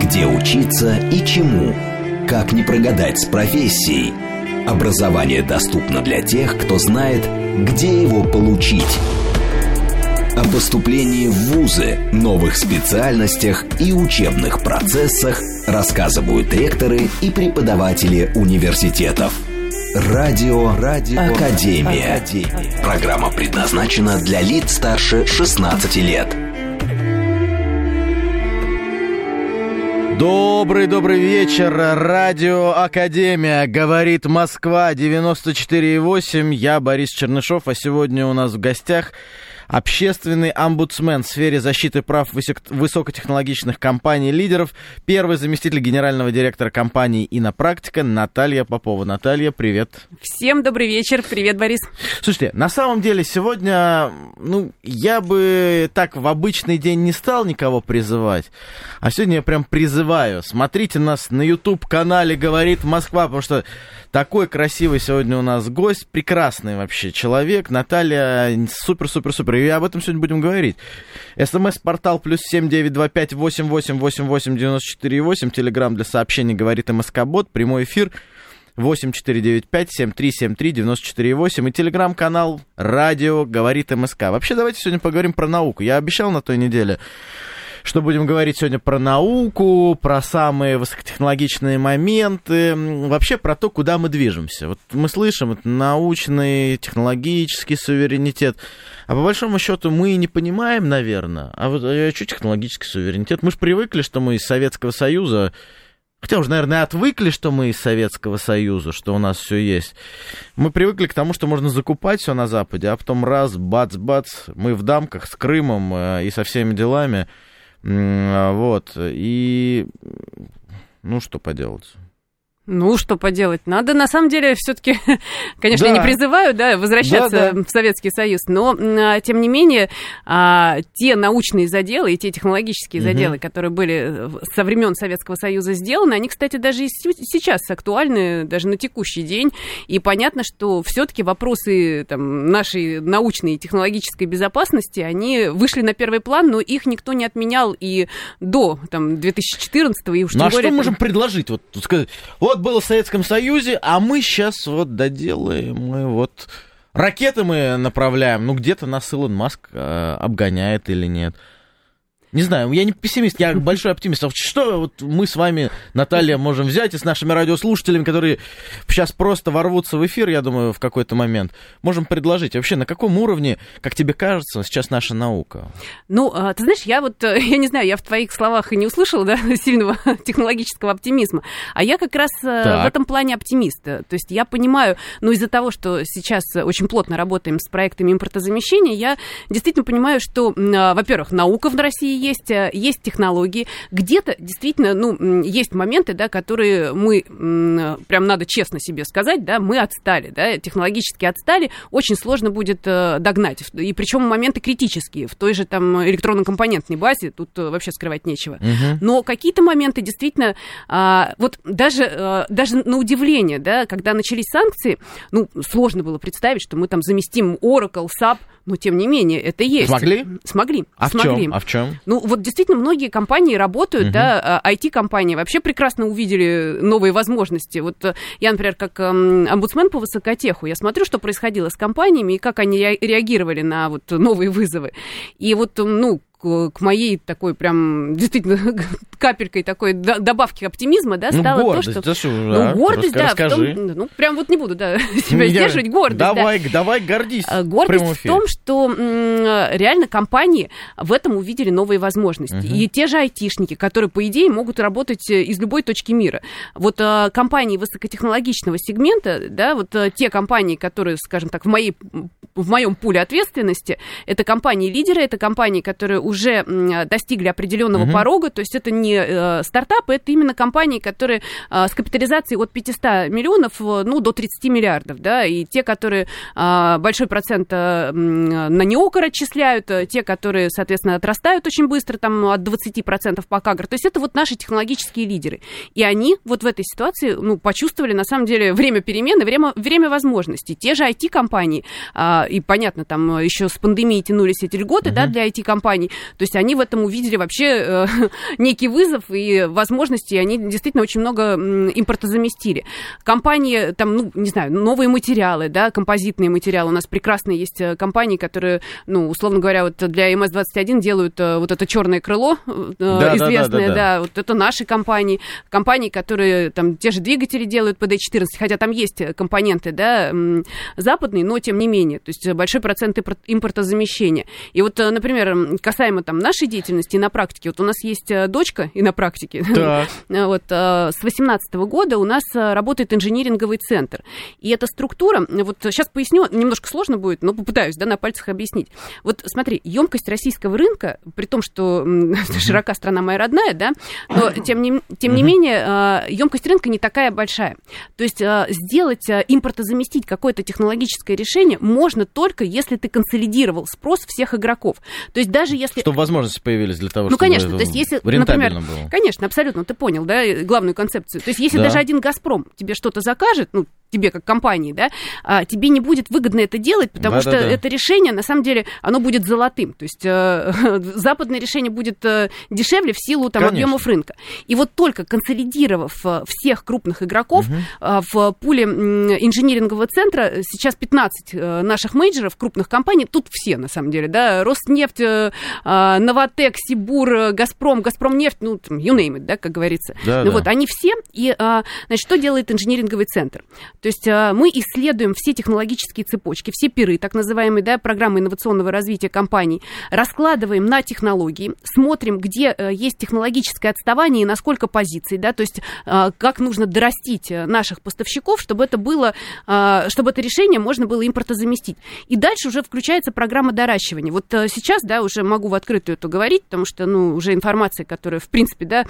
Где учиться и чему? Как не прогадать с профессией? Образование доступно для тех, кто знает, где его получить. О поступлении в ВУЗы, новых специальностях и учебных процессах рассказывают ректоры и преподаватели университетов. Радио, Радио Академия. Академия. Программа предназначена для лиц старше 16 лет. Добрый-добрый вечер. Радио Академия. Говорит Москва 94,8. Я Борис Чернышов, а сегодня у нас в гостях общественный омбудсмен в сфере защиты прав высокотехнологичных компаний-лидеров, первый заместитель генерального директора компании «Инопрактика» Наталья Попова. Наталья, привет. Всем добрый вечер. Привет, Борис. Слушайте, на самом деле сегодня, ну, я бы так в обычный день не стал никого призывать, а сегодня я прям призываю. Смотрите нас на YouTube-канале «Говорит Москва», потому что такой красивый сегодня у нас гость, прекрасный вообще человек. Наталья, супер-супер-супер и об этом сегодня будем говорить. СМС-портал плюс семь девять два пять восемь восемь восемь восемь девяносто четыре восемь. Телеграмм для сообщений говорит МСК-бот. Прямой эфир 8495-7373-94-8 и телеграм-канал «Радио говорит МСК». Вообще, давайте сегодня поговорим про науку. Я обещал на той неделе, что будем говорить сегодня про науку, про самые высокотехнологичные моменты, вообще про то, куда мы движемся. Вот мы слышим, это научный, технологический суверенитет, а по большому счету мы не понимаем, наверное, а вот а что технологический суверенитет? Мы же привыкли, что мы из Советского Союза Хотя уже, наверное, отвыкли, что мы из Советского Союза, что у нас все есть. Мы привыкли к тому, что можно закупать все на Западе, а потом раз, бац-бац, мы в дамках с Крымом э, и со всеми делами. Вот. И ну что поделать. Ну, что поделать. Надо, на самом деле, все-таки, конечно, да. не призываю, да, возвращаться да, да. в Советский Союз, но, а, тем не менее, а, те научные заделы и те технологические угу. заделы, которые были со времен Советского Союза сделаны, они, кстати, даже и сейчас актуальны, даже на текущий день. И понятно, что все-таки вопросы там, нашей научной и технологической безопасности, они вышли на первый план, но их никто не отменял и до там, 2014 и уж ну, тем а более... что мы можем предложить? Вот, сказать, вот было в Советском Союзе, а мы сейчас вот доделаем, мы вот ракеты мы направляем, ну где-то нас Илон Маск э, обгоняет или нет. Не знаю, я не пессимист, я большой оптимист. А что вот мы с вами, Наталья, можем взять и с нашими радиослушателями, которые сейчас просто ворвутся в эфир, я думаю, в какой-то момент, можем предложить. Вообще, на каком уровне, как тебе кажется, сейчас наша наука? Ну, а, ты знаешь, я вот, я не знаю, я в твоих словах и не услышала, да, сильного технологического оптимизма, а я как раз э, так. в этом плане оптимист. То есть я понимаю, ну, из-за того, что сейчас очень плотно работаем с проектами импортозамещения, я действительно понимаю, что, а, во-первых, наука в России есть, э, есть технологии. Где-то действительно, ну, есть моменты, да, которые мы, прям надо честно себе сказать, да, мы отстали, да, технологически отстали, очень сложно будет э, догнать. И причем моменты критические. В той же там электронно-компонентной базе тут э, вообще скрывать нечего. Угу. Но какие-то моменты действительно, а, вот даже, даже на удивление, да, когда начались санкции, ну, сложно было представить, что мы там заместим Oracle, SAP, но тем не менее это есть. Смогли? Смогли. А смогли. в чем? А в чем? Ну, вот действительно многие компании работают, угу. да, IT-компании а, вообще прекрасно увидели новые возможности. Вот э, я, например, как эм, омбудсмен по высокотеху, я смотрю, что происходило с компаниями и как они реагировали на вот новые вызовы. И вот, ну, к моей такой прям действительно капелькой такой добавки оптимизма, да, ну, стало ну, гордость, то, что... что ну, да, гордость, да, в том, ну, прям вот не буду, да, себя сдерживать, гордость, Давай, да. давай гордись а, Гордость в, в том, что м, реально компании в этом увидели новые возможности. Угу. И те же айтишники, которые, по идее, могут работать э, из любой точки мира. Вот а, компании высокотехнологичного сегмента, да, вот а, те компании, которые, скажем так, в моей в моем пуле ответственности, это компании-лидеры, это компании, которые уже достигли определенного угу. порога, то есть это не э, стартапы, это именно компании, которые э, с капитализацией от 500 миллионов э, ну, до 30 миллиардов, да, и те, которые большой процент на неокор отчисляют, те, которые, соответственно, отрастают очень быстро, там от 20% по КАГР, то есть это вот наши технологические лидеры. И они вот в этой ситуации, ну, почувствовали, на самом деле, время перемены, время, время возможностей. Те же IT-компании, и, понятно, там еще с пандемией тянулись эти льготы, uh-huh. да, для IT-компаний, то есть они в этом увидели вообще некий вызов, вызов и возможности, они действительно очень много импортозаместили. Компании, там, ну, не знаю, новые материалы, да, композитные материалы. У нас прекрасные есть э, компании, которые, ну, условно говоря, вот для МС-21 делают э, вот это черное крыло да, известное, да, да, да, да. да, вот это наши компании. Компании, которые там те же двигатели делают под D14, хотя там есть компоненты, да, западные, но тем не менее, то есть большой процент импортозамещения. И вот, например, касаемо там нашей деятельности на практике, вот у нас есть дочка и на практике. вот с 18 года у нас работает инжиниринговый центр. И эта структура, вот сейчас поясню, немножко сложно будет, но попытаюсь, да, на пальцах объяснить. Вот смотри, емкость российского рынка, при том, что широка страна моя родная, да, но тем не, тем не менее емкость рынка не такая большая. То есть сделать, импортозаместить какое-то технологическое решение можно только, если ты консолидировал спрос всех игроков. То есть даже если... Чтобы возможности появились для того, ну, чтобы... Ну, конечно, то есть если, например... Было. Конечно, абсолютно, ты понял, да, главную концепцию. То есть если да. даже один «Газпром» тебе что-то закажет, ну, тебе как компании, да, а, тебе не будет выгодно это делать, потому да, что да, да. это решение, на самом деле, оно будет золотым. То есть э, западное решение будет э, дешевле в силу там, объемов рынка. И вот только консолидировав э, всех крупных игроков угу. э, в пуле э, инжинирингового центра, сейчас 15 э, наших мейджеров, крупных компаний, тут все, на самом деле, да, Роснефть, э, э, Новотек, Сибур, э, Газпром, Газпромнефть, ну, you name it, да, как говорится. Да, ну да. вот, они все, и, э, значит, что делает инжиниринговый центр? То есть э, мы исследуем все технологические цепочки, все пиры, так называемые да, программы инновационного развития компаний, раскладываем на технологии, смотрим, где э, есть технологическое отставание и на сколько позиций, да, то есть э, как нужно дорастить наших поставщиков, чтобы это было, чтобы это решение можно было импортозаместить. И дальше уже включается программа доращивания. Вот сейчас, да, уже могу в открытую это говорить, потому что, ну, уже информация, которая, в принципе, да,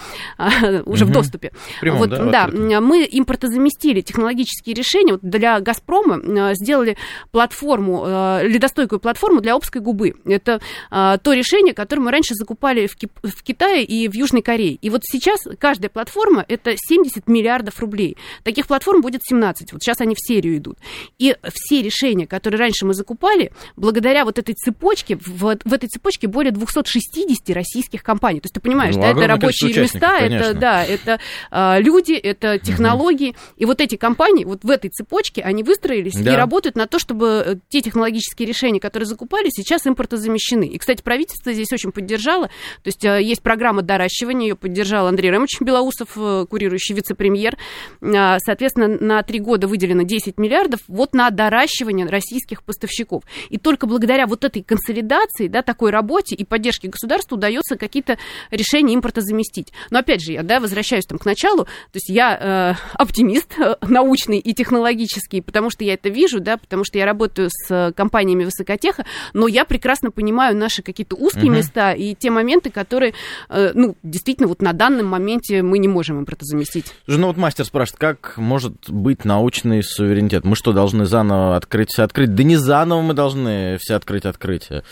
уже угу. в доступе. Прямом, вот, да, да мы импортозаместили технологические решение. Вот для «Газпрома» э, сделали платформу, э, ледостойкую платформу для Обской губы. Это э, то решение, которое мы раньше закупали в, в Китае и в Южной Корее. И вот сейчас каждая платформа – это 70 миллиардов рублей. Таких платформ будет 17. Вот сейчас они в серию идут. И все решения, которые раньше мы закупали, благодаря вот этой цепочке, в, в этой цепочке более 260 российских компаний. То есть ты понимаешь, ну, да, это рабочие места, конечно. это, да, это а, люди, это технологии. Угу. И вот эти компании, вот в этой цепочке они выстроились да. и работают на то, чтобы э, те технологические решения, которые закупали, сейчас импортозамещены. И, кстати, правительство здесь очень поддержало. То есть э, есть программа доращивания, ее поддержал Андрей Ремович Белоусов, э, курирующий вице-премьер. Соответственно, на три года выделено 10 миллиардов вот на доращивание российских поставщиков. И только благодаря вот этой консолидации, да, такой работе и поддержке государства удается какие-то решения импорта заместить. Но опять же, я да, возвращаюсь там к началу. То есть я э, оптимист научный и технологический, потому что я это вижу, да, потому что я работаю с э, компаниями высокотеха, но я прекрасно понимаю наши какие-то узкие угу. места и те моменты, которые, э, ну, действительно, вот на данном моменте мы не можем им заместить. Слушай, ну вот мастер спрашивает, как может быть научный суверенитет? Мы что, должны заново открыть все открыть? Да не заново мы должны все открыть открытие.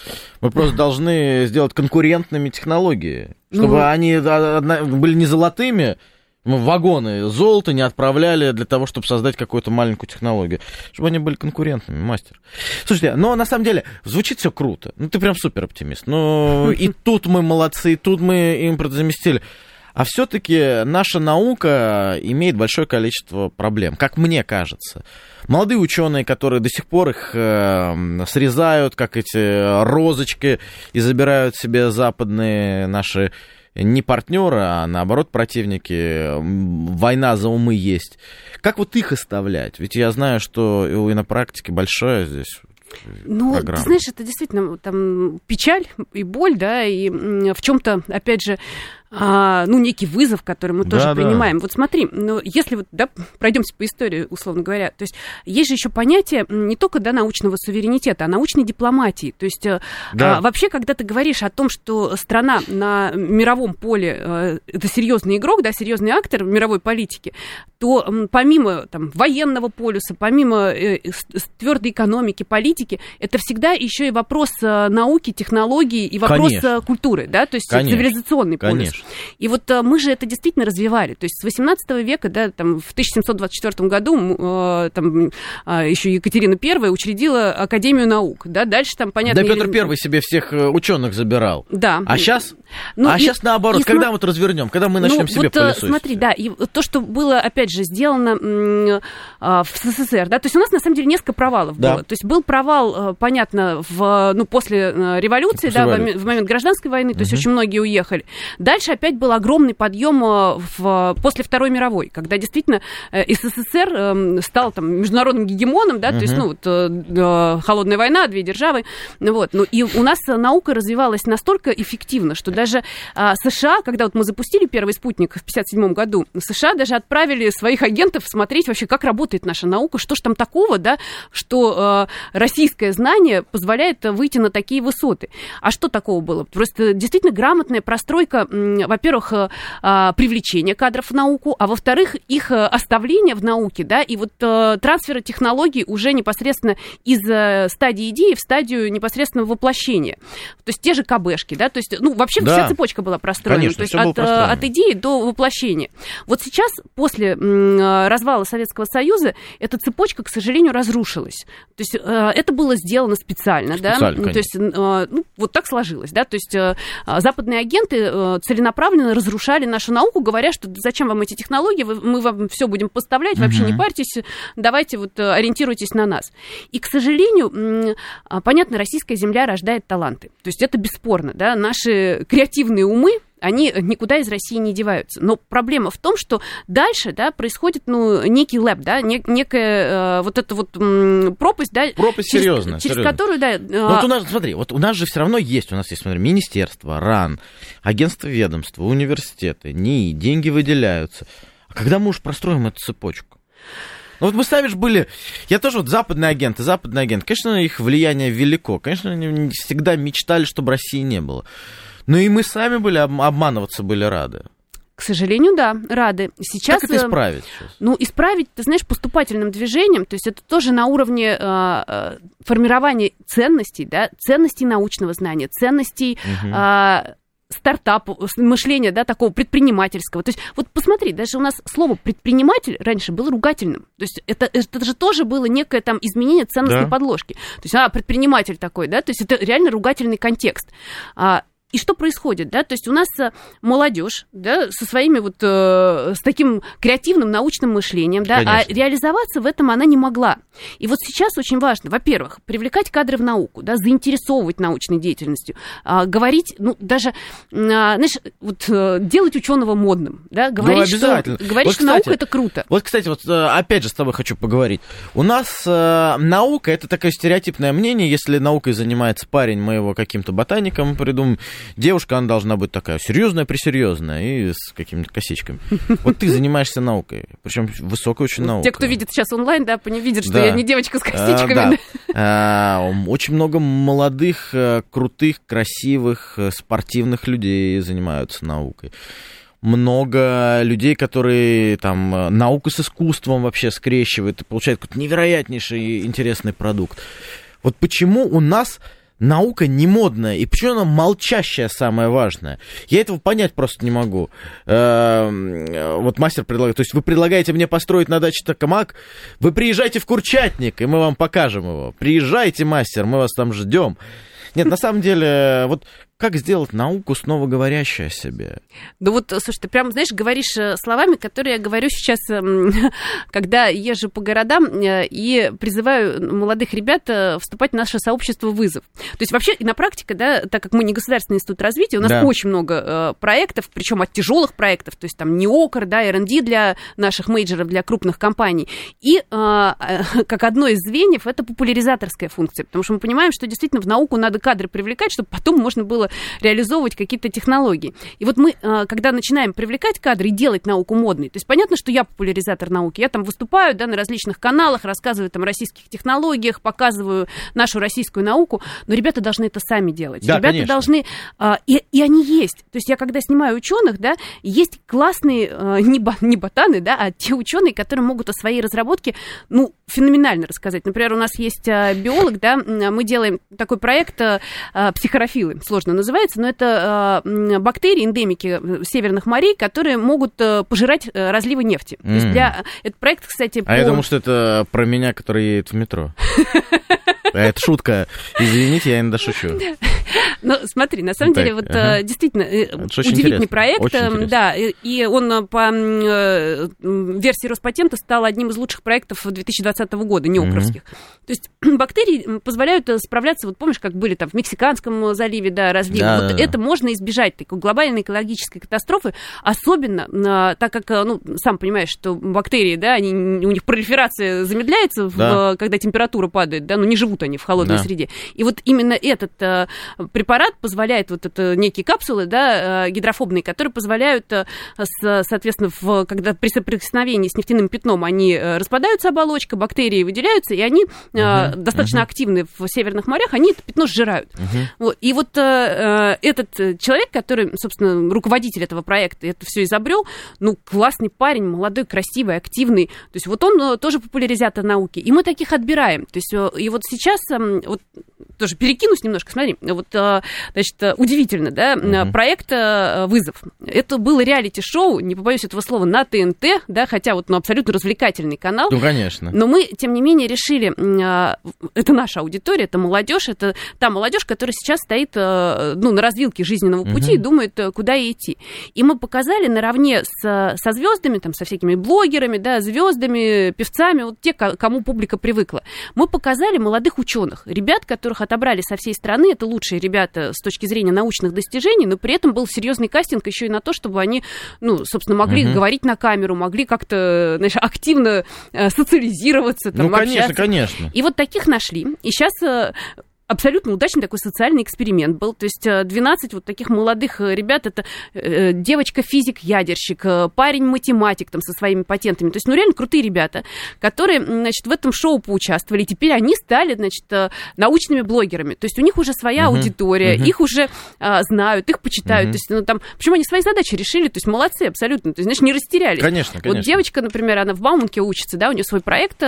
Мы просто должны сделать конкурентными технологии, чтобы ну, они были не золотыми, вагоны золота не отправляли для того, чтобы создать какую-то маленькую технологию. Чтобы они были конкурентными, мастер. Слушайте, но на самом деле звучит все круто. Ну, ты прям супер оптимист. Ну, и тут мы молодцы, и тут мы им заместили. А все-таки наша наука имеет большое количество проблем, как мне кажется. Молодые ученые, которые до сих пор их э, срезают, как эти розочки, и забирают себе западные наши не партнеры, а наоборот противники. Война за умы есть. Как вот их оставлять? Ведь я знаю, что и на практике большое здесь ну, программа. ты знаешь, это действительно там печаль и боль, да, и в чем-то, опять же, а, ну, некий вызов, который мы тоже да, принимаем. Вот смотри, ну, если вот, да, пройдемся по истории, условно говоря, то есть есть же еще понятие не только, да, научного суверенитета, а научной дипломатии. То есть э, да. а, вообще, когда ты говоришь о том, что страна на мировом поле а, это серьезный игрок, да, серьезный актор в мировой политике, то помимо там военного полюса, помимо э, твердой экономики, политики, это всегда еще и вопрос э, науки, технологий и вопрос Конечно. культуры, да, то есть Конечно. цивилизационный полюс. Конечно. Конечно. И вот э, мы же это действительно развивали. То есть с 18 века, да, там, в 1724 году э, там, а, еще Екатерина I учредила Академию наук. Да, дальше там, понятно... Да, Петр I себе всех э, ученых забирал. Да. А сейчас? Ну, а и, сейчас наоборот. И, когда и, мы это развернем? Когда мы начнем ну, себе вот, пылесосить? Смотри, да, и то, что было, опять же, сделано в СССР, да, то есть у нас, на самом деле, несколько провалов да. было. То есть был провал, понятно, в, ну, после революции, после да, революции. в момент гражданской войны, то есть очень многие уехали. Дальше опять был огромный подъем в, после Второй мировой, когда действительно э, СССР эм, стал там международным гегемоном, да, то есть, ну, вот, э, холодная война, две державы, вот, ну, и у нас наука развивалась настолько эффективно, что даже США, когда вот мы запустили первый спутник в 57 году, США даже отправили своих агентов смотреть вообще, как работает наша наука, что же там такого, да, что э, российское знание позволяет выйти на такие высоты. А что такого было? Просто действительно грамотная простройка, во-первых, а, привлечения кадров в науку, а во-вторых, их э, оставление в науке, да, и вот э, трансфера технологий уже непосредственно из э, стадии идеи в стадию непосредственного воплощения. То есть те же КБшки, да, то есть, ну, вообще да. вся цепочка была простроена, Конечно, то есть от, от идеи до воплощения. Вот сейчас, после развала Советского Союза, эта цепочка, к сожалению, разрушилась. То есть это было сделано специально, специально да, то есть, ну, вот так сложилось, да, то есть западные агенты целенаправленно разрушали нашу науку, говоря, что зачем вам эти технологии, мы вам все будем поставлять, вообще не парьтесь, давайте вот э, ориентируйтесь на нас. И, к сожалению, а, понятно, российская земля рождает таланты. То есть это бесспорно, да, наши креативные умы, они никуда из России не деваются. Но проблема в том, что дальше, да, происходит, ну, некий лэп, да, не, некая э, вот эта вот м, пропасть, да. Пропасть через, серьезная. Через серьезно. которую, да. Э, вот у нас, смотри, вот у нас же все равно есть, у нас есть, смотри, министерство, РАН, агентство ведомства, университеты, НИИ, деньги выделяются. А когда мы уж простроим эту цепочку? Ну вот мы сами же были, я тоже вот западные агенты, западные агенты, конечно, их влияние велико, конечно, они всегда мечтали, чтобы России не было. Ну и мы сами были обманываться были рады. К сожалению, да, рады. Сейчас, как это исправить? Сейчас? Ну, исправить, ты знаешь, поступательным движением, то есть это тоже на уровне э, формирования ценностей, да, ценностей научного знания, ценностей угу. э, стартап, мышления, да, такого предпринимательского. То есть вот посмотри, даже у нас слово предприниматель раньше было ругательным. То есть это, это же тоже было некое там изменение ценностной да. подложки. То есть, а, предприниматель такой, да, то есть это реально ругательный контекст. А, и что происходит, да? То есть у нас э, молодежь, да, со своими вот, э, с таким креативным научным мышлением, да, а Конечно. а реализоваться в этом она не могла. И вот сейчас очень важно, во-первых, привлекать кадры в науку, да, заинтересовывать научной деятельностью, э, говорить, ну, даже, э, знаешь, вот э, делать ученого модным, да, ну, говорить, ну, что, говорить, вот, что кстати, наука это круто. Вот, кстати, вот э, опять же с тобой хочу поговорить. У нас э, наука это такое стереотипное мнение, если наукой занимается парень, мы его каким-то ботаником придумаем, девушка, она должна быть такая серьезная, пресерьезная и с какими-то косичками. Вот ты занимаешься наукой, причем высокой очень наукой. Те, кто видит сейчас онлайн, да, не видят, что да. я не девочка с косичками. А, да. а, очень много молодых, э, крутых, красивых, э, спортивных людей занимаются наукой много людей, которые там э, науку с искусством вообще скрещивают и получают какой-то невероятнейший интересный продукт. Вот почему у нас наука не модная, и почему она молчащая самое важное? Я этого понять просто не могу. Эм, вот мастер предлагает, то есть вы предлагаете мне построить на даче токамак, вы приезжайте в Курчатник, и мы вам покажем его. Приезжайте, мастер, мы вас там ждем. Нет, на самом деле, вот как сделать науку снова говорящей о себе? Да вот, слушай, ты прям, знаешь, говоришь э, словами, которые я говорю сейчас, эм, когда езжу по городам э, и призываю молодых ребят э, вступать в наше сообщество «Вызов». То есть вообще и на практике, да, так как мы не государственный институт развития, у нас да. очень много проектов, причем от тяжелых проектов, то есть там не ОКР, да, R&D для наших мейджеров, для крупных компаний. И как одно из звеньев это популяризаторская функция, потому что мы понимаем, что действительно в науку надо кадры привлекать, чтобы потом можно было реализовывать какие-то технологии. И вот мы, а, когда начинаем привлекать кадры и делать науку модной, то есть понятно, что я популяризатор науки, я там выступаю да, на различных каналах, рассказываю там о российских технологиях, показываю нашу российскую науку, но ребята должны это сами делать. Да, ребята конечно. должны, а, и, и они есть. То есть я когда снимаю ученых, да, есть классные а, не, не ботаны, да, а те ученые, которые могут о своей разработке, ну, феноменально рассказать. Например, у нас есть биолог, да, мы делаем такой проект психорофилы, сложно называется, но это э, бактерии, эндемики северных морей, которые могут э, пожирать э, разливы нефти. Mm. То есть для... Этот проект, кстати, А по... я думал, что это про меня, который едет в метро. А это шутка. Извините, я иногда шучу. Ну, смотри, на самом так, деле, вот ага. действительно это удивительный проект. Да, и он по версии Роспатента стал одним из лучших проектов 2020 года, неокровских. Угу. То есть бактерии позволяют справляться, вот помнишь, как были там в Мексиканском заливе, да, разливы. Да, вот да, это да. можно избежать, такой глобальной экологической катастрофы, особенно так как, ну, сам понимаешь, что бактерии, да, они, у них пролиферация замедляется, да. в, когда температура падает, да, но не живут они в холодной да. среде. И вот именно этот препарат позволяет, вот это некие капсулы, да, э, гидрофобные, которые позволяют, э, соответственно, в, когда при соприкосновении с нефтяным пятном они э, распадаются оболочка, бактерии выделяются, и они uh-huh, достаточно uh-huh. активны в северных морях, они это пятно сжирают. Uh-huh. Вот. И вот этот человек, который, собственно, руководитель этого проекта, это все изобрел, ну, классный парень, молодой, красивый, активный. То есть вот он тоже популяризатор науки. И мы таких отбираем. То есть и вот сейчас, эм, вот тоже перекинусь немножко, смотри, вот значит, удивительно, да, угу. проект э, «Вызов». Это было реалити-шоу, не побоюсь этого слова, на ТНТ, да, хотя вот ну, абсолютно развлекательный канал. Ну, конечно. Но мы, тем не менее, решили, это наша аудитория, это молодежь, это та молодежь, которая сейчас стоит э, ну, на развилке жизненного пути угу. и думает, э, куда идти. И мы показали наравне с, со звездами, там, со всякими блогерами, да, звездами, певцами, вот те, кому публика привыкла. Мы показали молодых ученых, ребят, которых отобрали со всей страны, это лучшие ребята с точки зрения научных достижений, но при этом был серьезный кастинг еще и на то, чтобы они, ну, собственно, могли угу. говорить на камеру, могли как-то, знаешь, активно э, социализироваться. Там, ну, конечно, общаться. конечно. И вот таких нашли. И сейчас э, абсолютно удачный такой социальный эксперимент был. То есть 12 э, вот таких молодых э, ребят, это э, девочка-физик-ядерщик, парень-математик там со своими патентами. То есть, ну, реально крутые ребята, которые, значит, в этом шоу поучаствовали. И теперь они стали, значит, научными блогерами. То есть у них уже своя uh-huh. аудитория, uh-huh. их уже а, знают, их почитают. Uh-huh. То есть, ну, там, почему они свои задачи решили? То есть молодцы абсолютно. То есть, знаешь, не растерялись. Конечно, конечно. Вот девочка, например, она в Бауманке учится, да, у нее свой проект.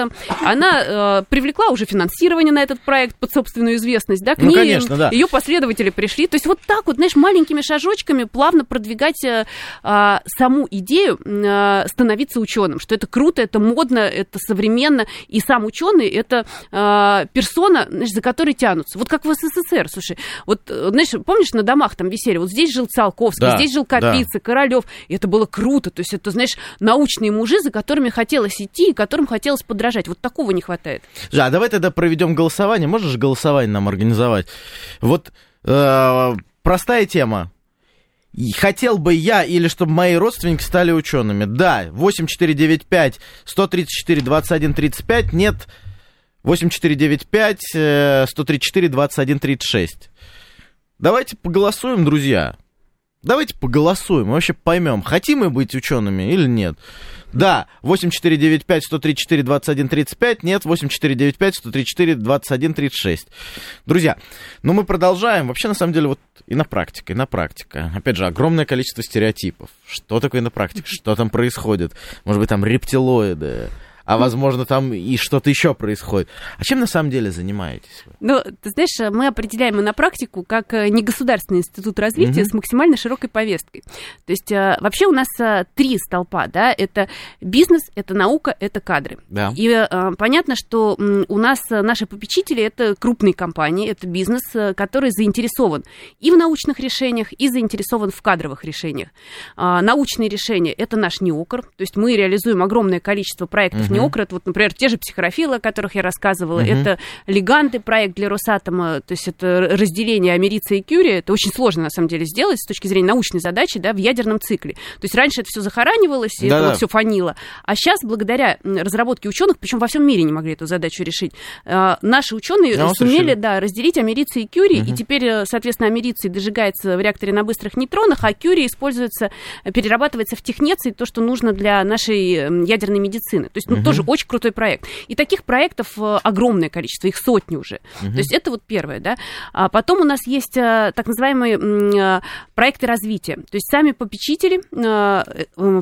Она э, привлекла уже финансирование на этот проект под собственную известность известность, да, к ну, ней конечно, да. ее последователи пришли. То есть вот так вот, знаешь, маленькими шажочками плавно продвигать э, а, саму идею а, становиться ученым, что это круто, это модно, это современно, и сам ученый это а, персона, знаешь, за которой тянутся. Вот как в СССР, слушай, вот, знаешь, помнишь, на домах там висели, вот здесь жил Циолковский, да, здесь жил Капица, да. Королев, и это было круто, то есть это, знаешь, научные мужи, за которыми хотелось идти, и которым хотелось подражать. Вот такого не хватает. Да, давай тогда проведем голосование. Можешь голосование нам организовать. Вот э, простая тема. Хотел бы я или чтобы мои родственники стали учеными? Да, 8495 134 21 35, нет, 8495 134 21 36. Давайте поголосуем, друзья. Давайте поголосуем, вообще поймем, хотим мы быть учеными или нет. Да, 8495-134-21-35, нет, 8495-134-21-36. Друзья, ну мы продолжаем. Вообще, на самом деле, вот и на практике, и на практике. Опять же, огромное количество стереотипов. Что такое на практике? Что там происходит? Может быть, там рептилоиды, а возможно там и что-то еще происходит. А чем на самом деле занимаетесь вы? Ну, ты знаешь, мы определяем на практику как э, негосударственный институт развития mm-hmm. с максимально широкой повесткой. То есть э, вообще у нас э, три столпа, да, это бизнес, это наука, это кадры. Да. И понятно, что у нас наши попечители это крупные компании, это бизнес, который заинтересован и в научных решениях, и заинтересован в кадровых решениях. А, научные решения это наш неокр, то есть мы реализуем огромное количество проектов угу. Неокрот, вот, например, те же психорофилы, о которых я рассказывала, угу. это леганты проект для Росатома, то есть это разделение америции и кюри, это очень сложно, на самом деле, сделать с точки зрения научной задачи, да, в ядерном цикле. То есть раньше это все захоранивалось, и да, это вот все фанило, а сейчас, благодаря разработке ученых, причем во всем мире не могли эту задачу решить, а, наши ученые да, сумели, да, разделить америции и кюри, угу. и теперь, э, соответственно, америции дожигается в реакторе на быстрых нейтронах, а кюри используется, перерабатывается в технеций, то, что нужно для нашей ядерной медицины. То есть, ну, Это тоже очень крутой проект. И таких проектов э, огромное количество, их сотни уже. То есть это вот первое, да. А потом у нас есть э, так называемые э, проекты развития. То есть сами попечители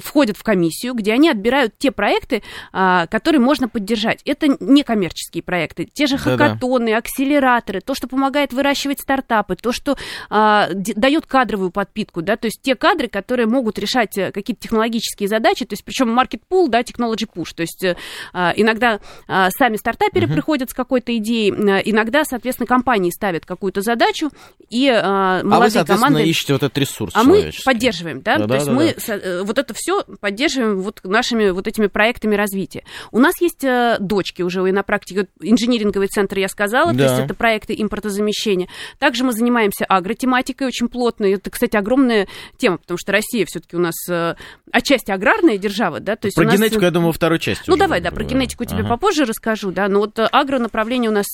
входят в комиссию, где они отбирают те проекты, которые можно поддержать. Это некоммерческие проекты. Те же хакатоны, акселераторы, то, что помогает выращивать стартапы, то, что дает кадровую подпитку, да, то есть те кадры, которые могут решать какие-то технологические задачи, то есть причем market pool, да, technology push, то есть иногда сами стартаперы uh-huh. приходят с какой-то идеей, иногда, соответственно, компании ставят какую-то задачу, и э, молодые а вы, соответственно, команды... ищете вот этот ресурс А мы поддерживаем, да, да то да, есть да, мы да. Э, вот это все поддерживаем вот нашими вот этими проектами развития. У нас есть э, дочки уже и на практике, инжиниринговый центр, я сказала, да. то есть это проекты импортозамещения. Также мы занимаемся агротематикой очень плотно, это, кстати, огромная тема, потому что Россия все-таки у нас э, отчасти аграрная держава, да, то есть Про нас... генетику, я думаю, второй части. Ну, давай, да, про генетику тебе ага. попозже расскажу, да, но вот агронаправление у нас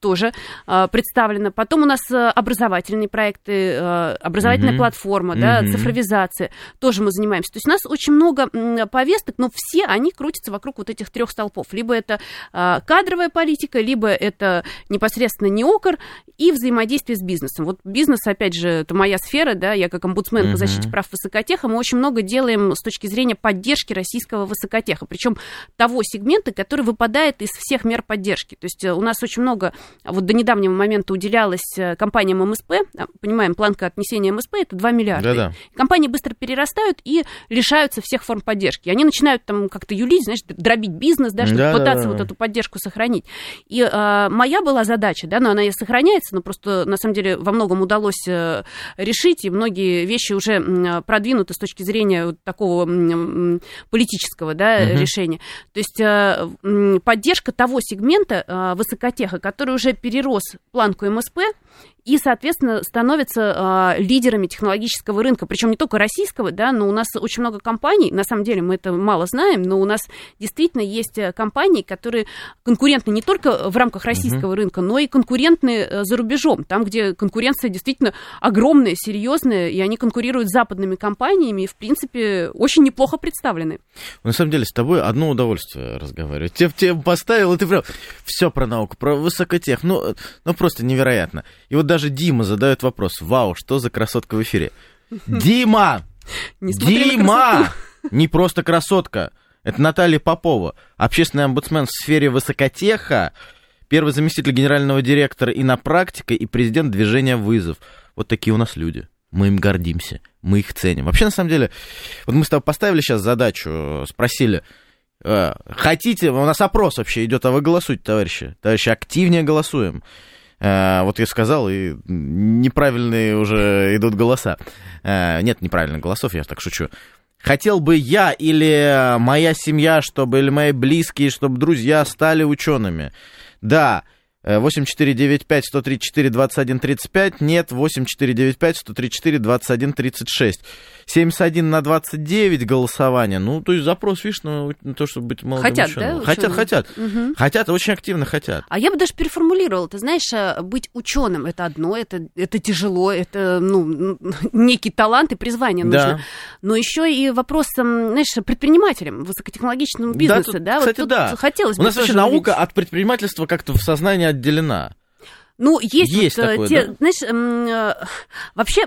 тоже представлено. Потом у нас образовательные проекты, образовательная mm-hmm. платформа, да, mm-hmm. цифровизация, тоже мы занимаемся. То есть у нас очень много повесток, но все они крутятся вокруг вот этих трех столпов. Либо это кадровая политика, либо это непосредственно неокр и взаимодействие с бизнесом. Вот бизнес, опять же, это моя сфера, да, я как омбудсмен mm-hmm. по защите прав высокотеха, мы очень много делаем с точки зрения поддержки российского высокотеха, причем того сегмента, который выпадает из всех мер поддержки. То есть у нас очень много, вот до недавнего момента уделялось э, компаниям МСП, а, понимаем, планка отнесения МСП это 2 миллиарда. Да-да. Компании быстро перерастают и лишаются всех форм поддержки. Они начинают там как-то юлить, знаешь, дробить бизнес, да, чтобы да, пытаться да, да. вот эту поддержку сохранить. И э, моя была задача, да, но она и сохраняется, но просто на самом деле во многом удалось э, решить, и многие вещи уже продвинуты с точки зрения вот такого политического, да, угу. решения. То есть э, поддержка того сегмента э, высокотеха, который уже перерос планку МСП, и, соответственно, становятся э, лидерами технологического рынка, причем не только российского, да, но у нас очень много компаний, на самом деле мы это мало знаем, но у нас действительно есть э, компании, которые конкурентны не только в рамках российского uh-huh. рынка, но и конкурентны э, за рубежом, там, где конкуренция действительно огромная, серьезная, и они конкурируют с западными компаниями и, в принципе, очень неплохо представлены. На самом деле, с тобой одно удовольствие разговаривать. Тебе, тебе поставил, и ты прям все про науку, про высокотех, ну, ну просто невероятно. И вот даже Дима задает вопрос. Вау, что за красотка в эфире? Дима! Дима! Не просто красотка. Это Наталья Попова, общественный омбудсмен в сфере высокотеха, первый заместитель генерального директора и на практике, и президент движения «Вызов». Вот такие у нас люди. Мы им гордимся, мы их ценим. Вообще, на самом деле, вот мы с тобой поставили сейчас задачу, спросили, э, хотите, у нас опрос вообще идет, а вы голосуйте, товарищи. Товарищи, активнее голосуем. Э, вот я сказал, и неправильные уже идут голоса. Э, нет неправильных голосов, я так шучу. Хотел бы я или моя семья, чтобы, или мои близкие, чтобы друзья стали учеными. Да, 8495-134-2135, нет, 8495-134-2136. 71 на 29 голосования, ну, то есть запрос, видишь, на, на то, чтобы быть молодым Хотят, ученым. да? Хотят, хотят. Угу. Хотят, очень активно хотят. А я бы даже переформулировала, ты знаешь, э, быть ученым это одно, это, это тяжело, это, ну, некий талант и призвание нужно. Да. Но еще и вопрос, знаешь, предпринимателям, высокотехнологичному бизнесу, да? да? Тут, кстати, вот да. Хотелось У нас вообще наука от предпринимательства как-то в сознании отделена. Ну, есть, есть вот, э, такое, те, да? знаешь, э, вообще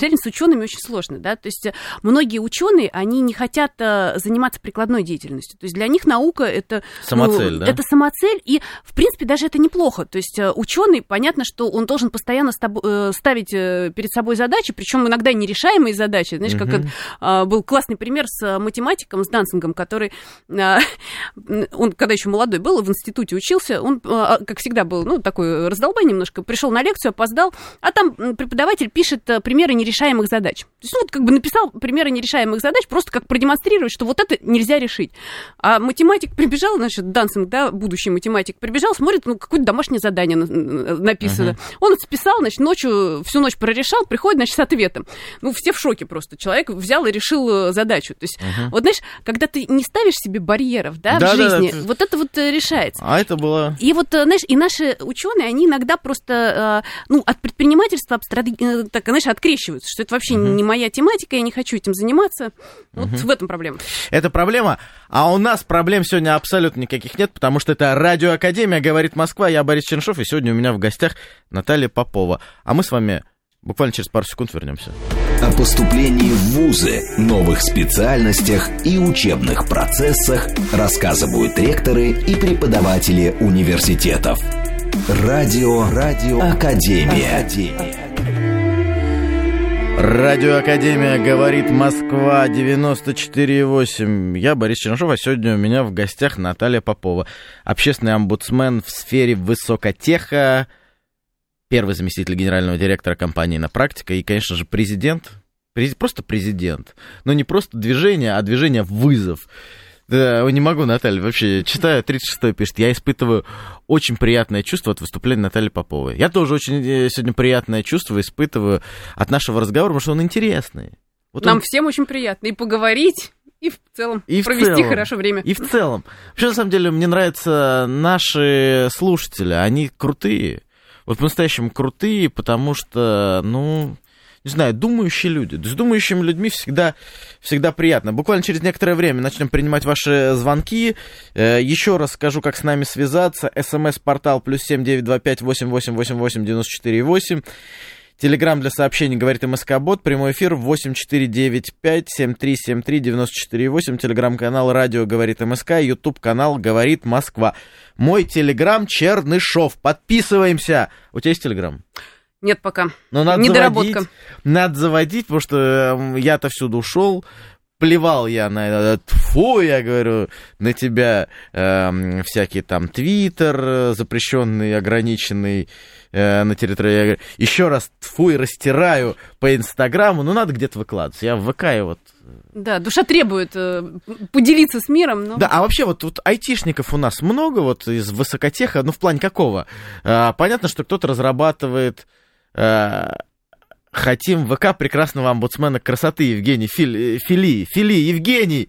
реально с учеными очень сложно, да, то есть многие ученые, они не хотят э, заниматься прикладной деятельностью, то есть для них наука это самоцель, ну, да? это самоцель, и в принципе даже это неплохо, то есть э, ученый, понятно, что он должен постоянно э, ставить перед собой задачи, причем иногда нерешаемые задачи, знаешь, как угу. был классный пример с математиком, с Дансингом, который, он когда еще молодой был, в институте учился, он, как всегда, был, ну, такой раздолбай немножко, пришел на лекцию, опоздал, а там преподаватель пишет примеры примеры нерешаемых задач. То есть, ну, вот как бы написал примеры нерешаемых задач, просто как продемонстрировать, что вот это нельзя решить. А математик прибежал, значит, Дансинг, да, будущий математик, прибежал, смотрит, ну, какое-то домашнее задание написано. Uh-huh. Он списал, значит, ночью, всю ночь прорешал, приходит, значит, с ответом. Ну, все в шоке просто. Человек взял и решил э, задачу. То есть, uh-huh. вот, знаешь, когда ты не ставишь себе барьеров, да, да в жизни, да, да. вот это вот э, решается. А это было... И вот, э, знаешь, и наши ученые, они иногда просто, ну, от предпринимательства, так, знаешь, открещиваются открещиваются, что это вообще не моя тематика, я не хочу этим заниматься. Вот в этом проблема. Это проблема. А у нас проблем сегодня абсолютно никаких нет, потому что это Радиоакадемия, говорит Москва. Я Борис Черншов, и сегодня у меня в гостях Наталья Попова. А мы с вами буквально через пару секунд вернемся. О поступлении в ВУЗы, новых специальностях и учебных процессах рассказывают ректоры и преподаватели университетов. Радио, радио, Академия. Радиоакадемия говорит Москва 94,8. Я Борис Чернышов, а сегодня у меня в гостях Наталья Попова, общественный омбудсмен в сфере высокотеха, первый заместитель генерального директора компании «На практика» и, конечно же, президент, просто президент, но не просто движение, а движение «Вызов». Да, не могу, Наталья, вообще, читаю 36 пишет, я испытываю очень приятное чувство от выступления Натальи Поповой. Я тоже очень э, сегодня приятное чувство испытываю от нашего разговора, потому что он интересный. Вот Нам он... всем очень приятно и поговорить, и в целом и провести в целом, хорошо время. И в целом. Вообще, на самом деле, мне нравятся наши слушатели, они крутые. Вот по-настоящему крутые, потому что, ну, не знаю, думающие люди. С думающими людьми всегда, всегда приятно. Буквально через некоторое время начнем принимать ваши звонки. Э, еще раз скажу, как с нами связаться. СМС-портал плюс семь девять два пять восемь восемь восемь восемь девяносто четыре восемь. Телеграмм для сообщений говорит МСК-бот. Прямой эфир 8495-7373-94-8. Телеграм-канал радио говорит МСК. Ютуб-канал говорит Москва. Мой телеграм Чернышов. Подписываемся. У тебя есть телеграм? Нет пока. Но надо Недоработка. Заводить, надо заводить, потому что эм, я-то всюду ушел. Плевал я на это. Фу, я говорю, на тебя э, всякий там твиттер запрещенный, ограниченный э, на территории. Я говорю, еще раз тфу и растираю по Инстаграму. Ну, надо где-то выкладываться. Я в ВК и вот да, душа требует э, поделиться с миром. Но... Да, а вообще вот, вот айтишников у нас много вот из высокотеха, ну в плане какого? А, понятно, что кто-то разрабатывает Э, хотим ВК прекрасного омбудсмена красоты Евгений Фили, Фили, Фили Евгений.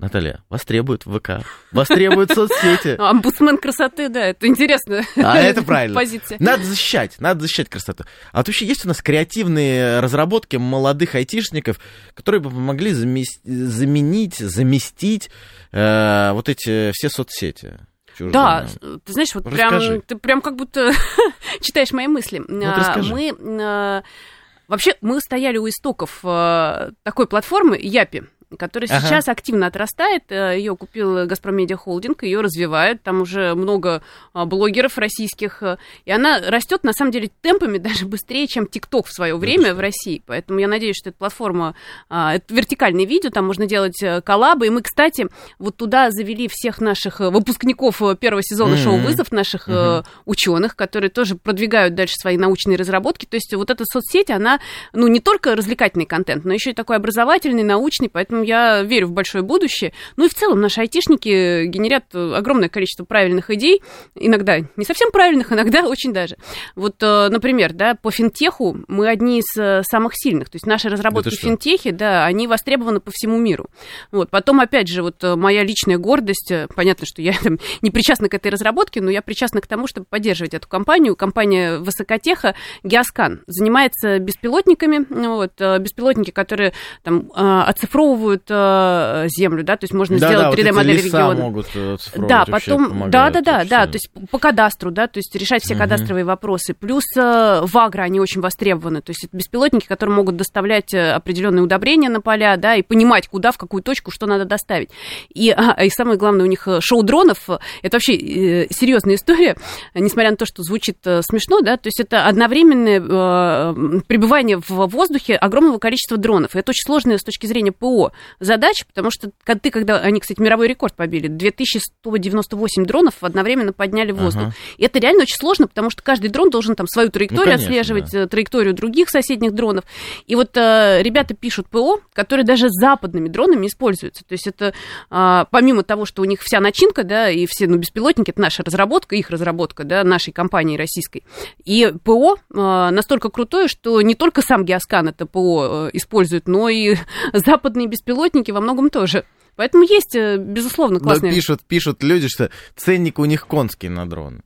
Наталья, вас требуют ВК, вас требуют соцсети. Омбудсмен красоты, да, это интересно. А это правильно. Позиция. Надо защищать, надо защищать красоту. А вот вообще есть у нас креативные разработки молодых айтишников, которые бы помогли заменить, заместить э, вот эти все соцсети чужим. Да, ты знаешь, вот прям, ты прям как будто читаешь мои мысли. Ну, а, мы а, вообще мы стояли у истоков а, такой платформы Япи которая ага. сейчас активно отрастает. Э, ее купил Газпром Медиа Холдинг, ее развивают. Там уже много а, блогеров российских. Э, и она растет, на самом деле, темпами даже быстрее, чем ТикТок в свое время в России. Поэтому я надеюсь, что эта платформа, а, это вертикальное видео, там можно делать э, коллабы. И мы, кстати, вот туда завели всех наших выпускников первого сезона mm-hmm. шоу «Вызов», наших mm-hmm. ученых, которые тоже продвигают дальше свои научные разработки. То есть вот эта соцсеть, она, ну, не только развлекательный контент, но еще и такой образовательный, научный, поэтому поэтому я верю в большое будущее. Ну и в целом наши айтишники генерят огромное количество правильных идей, иногда не совсем правильных, иногда очень даже. Вот, э, например, да, по финтеху мы одни из э, самых сильных, то есть наши разработки в финтехе, да, они востребованы по всему миру. Вот, потом, опять же, вот э, моя личная гордость, понятно, что я там не причастна к этой разработке, но я причастна к тому, чтобы поддерживать эту компанию. Компания высокотеха Геоскан занимается беспилотниками, вот, беспилотники, которые там оцифровывают оцифровывают э, землю, да, то есть можно да, сделать да, 3D-модель вот региона. могут да, потом, да, да, да, да, то есть по кадастру, да, то есть решать все угу. кадастровые вопросы. Плюс э, вагра, они очень востребованы, то есть это беспилотники, которые могут доставлять э, определенные удобрения на поля, да, и понимать, куда, в какую точку, что надо доставить. И, а, и самое главное, у них э, шоу дронов, это вообще э, серьезная история, несмотря на то, что звучит э, смешно, да, то есть это одновременное э, пребывание в воздухе огромного количества дронов. И это очень сложно с точки зрения ПО задач, потому что ты, когда они, кстати, мировой рекорд побили, 2198 дронов одновременно подняли в воздух. Ага. И это реально очень сложно, потому что каждый дрон должен там свою траекторию ну, конечно, отслеживать, да. Э, траекторию других соседних дронов. И вот э, ребята пишут ПО, которые даже западными дронами используются. То есть это э, помимо того, что у них вся начинка, да, и все ну, беспилотники, это наша разработка, их разработка, да, нашей компании российской. И ПО э, настолько крутое, что не только сам Геоскан это ПО э, использует, но и западные беспилотники беспилотники во многом тоже. Поэтому есть, э, безусловно, классные... Но пишут, пишут люди, что ценник у них конский на дрон.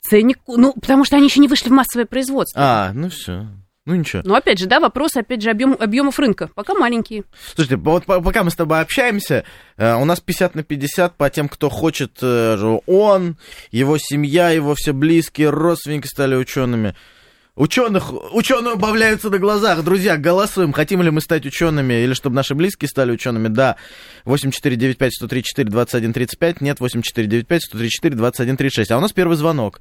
Ценник, ну, потому что они еще не вышли в массовое производство. А, ну все. Ну ничего. Ну, опять же, да, вопрос, опять же, объем, объемов рынка. Пока маленькие. Слушайте, вот пока мы с тобой общаемся, э, у нас 50 на 50 по тем, кто хочет, э, он, его семья, его все близкие, родственники стали учеными. Ученых, ученые убавляются на глазах. Друзья, голосуем, хотим ли мы стать учеными или чтобы наши близкие стали учеными. Да, 8495-134-2135, нет, 8495-134-2136. А у нас первый звонок.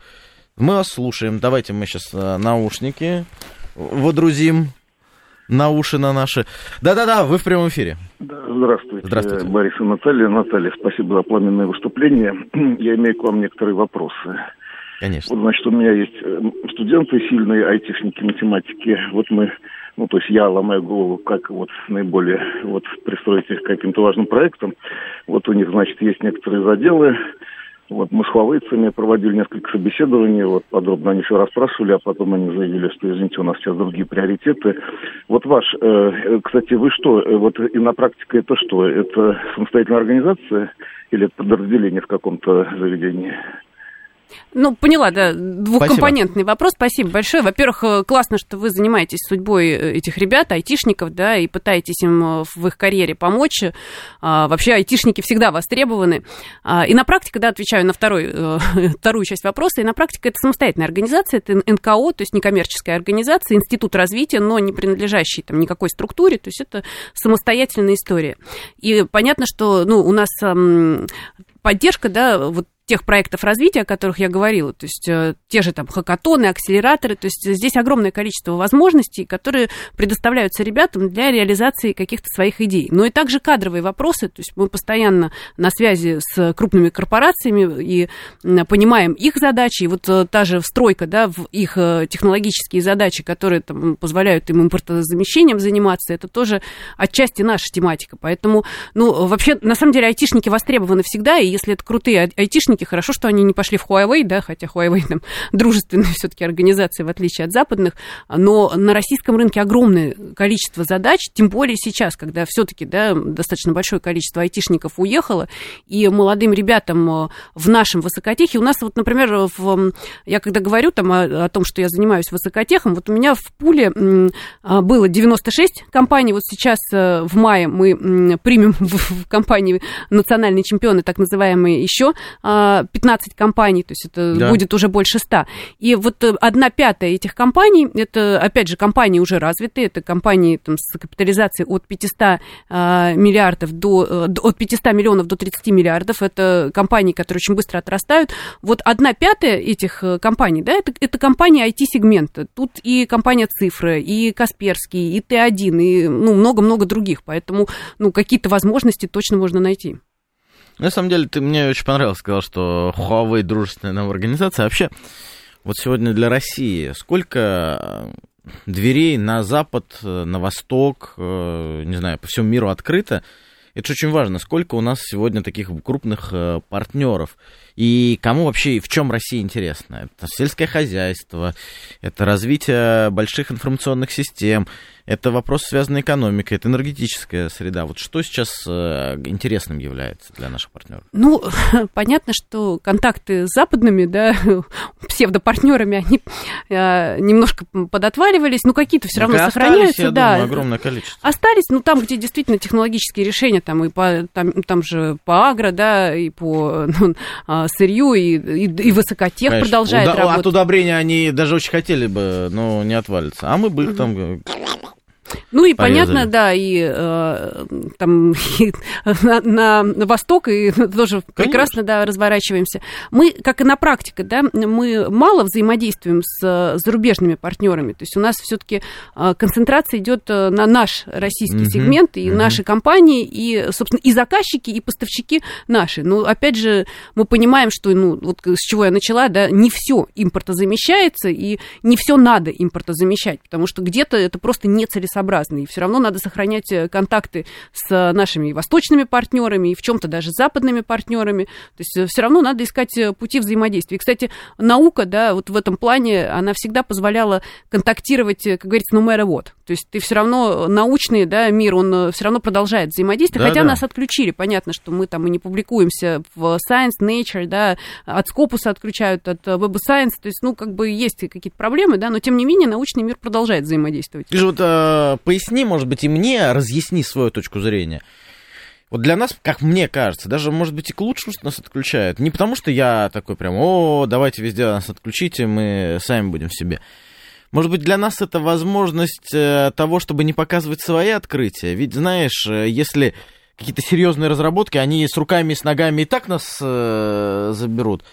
Мы вас слушаем. Давайте мы сейчас э, наушники водрузим на уши на наши. Да-да-да, вы в прямом эфире. Здравствуйте. Здравствуйте. Борис и Наталья. Наталья, спасибо за пламенное выступление. Я имею к вам некоторые вопросы. Конечно. Вот, значит, у меня есть э, студенты сильные, айтишники, математики. Вот мы, ну, то есть я ломаю голову, как вот наиболее вот пристроить их к каким-то важным проектам. Вот у них, значит, есть некоторые заделы, вот мы с хуавейцами проводили несколько собеседований, вот подробно они все расспрашивали, а потом они заявили, что, извините, у нас сейчас другие приоритеты. Вот ваш, э, кстати, вы что, э, вот и на практике это что? Это самостоятельная организация или это подразделение в каком-то заведении? Ну, поняла, да, двухкомпонентный Спасибо. вопрос. Спасибо большое. Во-первых, э, классно, что вы занимаетесь судьбой э, этих ребят, айтишников, да, и пытаетесь им э, в их карьере помочь. А, вообще, айтишники всегда востребованы. А, и на практике, да, отвечаю на второй, вторую часть вопроса, и на практике это самостоятельная организация, это НКО, то есть некоммерческая организация, институт развития, но не принадлежащий там никакой структуре, то есть это самостоятельная история. И понятно, что, ну, у нас поддержка, да, вот тех проектов развития, о которых я говорила, то есть э, те же там хакатоны, акселераторы, то есть здесь огромное количество возможностей, которые предоставляются ребятам для реализации каких-то своих идей. Но и также кадровые вопросы, то есть мы постоянно на связи с крупными корпорациями и понимаем их задачи, и вот э, та же встройка, да, в их э, технологические задачи, которые там позволяют им импортозамещением заниматься, это тоже отчасти наша тематика, поэтому, ну, вообще, на самом деле, айтишники востребованы всегда, и если это крутые айтишники, айтишники, хорошо, что они не пошли в Huawei, да, хотя Huawei там дружественная все-таки организация, в отличие от западных, но на российском рынке огромное количество задач, тем более сейчас, когда все-таки, да, достаточно большое количество айтишников уехало, и молодым ребятам э, в нашем высокотехе, у нас вот, например, в, я когда говорю там о, о том, что я занимаюсь высокотехом, вот у меня в пуле а, было 96 компаний, вот сейчас э, в мае мы примем в компании национальные чемпионы, так называемые, еще а, 15 компаний, то есть это да. будет уже больше 100. И вот э, одна пятая этих компаний, это, опять же, компании уже развитые, это компании там, с капитализацией от 500 а, миллиардов до, э, от 500 миллионов до 30 миллиардов, это компании, которые очень быстро отрастают. Вот одна пятая этих э, компаний, да, это, это компании IT-сегмента. Тут и компания Цифры, и Касперский, и Т1, и ну, много-много других. Поэтому ну, какие-то возможности точно можно найти. На самом деле, ты мне очень понравилось, сказал, что Huawei дружественная нам организация. Вообще, вот сегодня для России сколько дверей на запад, на восток, э, не знаю, по всему миру открыто. Это же очень важно, сколько у нас сегодня таких крупных э, партнеров. И кому вообще и в чем Россия интересна? Это сельское хозяйство, это развитие больших информационных систем, это вопрос, связанный с экономикой, это энергетическая среда. Вот что сейчас э, интересным является для наших партнеров? Ну, понятно, что контакты с западными, да, псевдопартнерами, они э, немножко подотваливались, но какие-то все равно сохраняются. Я да, думаю, огромное количество. Остались, ну, там, где действительно технологические решения, там и по, там, там же по агро, да, и по ну, а, сырью, и, и, и высокотех Конечно. продолжает Уда- работать. От удобрения они даже очень хотели бы, но не отвалится. А мы бы их там ну и Порезали. понятно, да, и э, там и на, на восток и тоже Конечно. прекрасно, да, разворачиваемся. Мы, как и на практике, да, мы мало взаимодействуем с зарубежными партнерами. То есть у нас все-таки э, концентрация идет э, на наш российский угу, сегмент и угу. наши компании, и, собственно, и заказчики, и поставщики наши. Но опять же, мы понимаем, что, ну, вот с чего я начала, да, не все импортозамещается, и не все надо импортозамещать, потому что где-то это просто нецелесообразно многообразны, и все равно надо сохранять контакты с нашими восточными партнерами, и в чем-то даже с западными партнерами. То есть все равно надо искать пути взаимодействия. И, кстати, наука, да, вот в этом плане, она всегда позволяла контактировать, как говорится, no matter what. То есть ты все равно научный, да, мир, он все равно продолжает взаимодействовать, да, хотя да. нас отключили. Понятно, что мы там и не публикуемся в Science, Nature, да, от Scopus отключают, от Web Science, то есть, ну, как бы есть какие-то проблемы, да, но тем не менее научный мир продолжает взаимодействовать. Ты же вот э, поясни, может быть, и мне, разъясни свою точку зрения. Вот для нас, как мне кажется, даже, может быть, и к лучшему, что нас отключают. Не потому, что я такой прям, о, давайте везде нас отключите, мы сами будем в себе. Может быть, для нас это возможность э, того, чтобы не показывать свои открытия. Ведь, знаешь, э, если какие-то серьезные разработки, они с руками и с ногами и так нас э, заберут.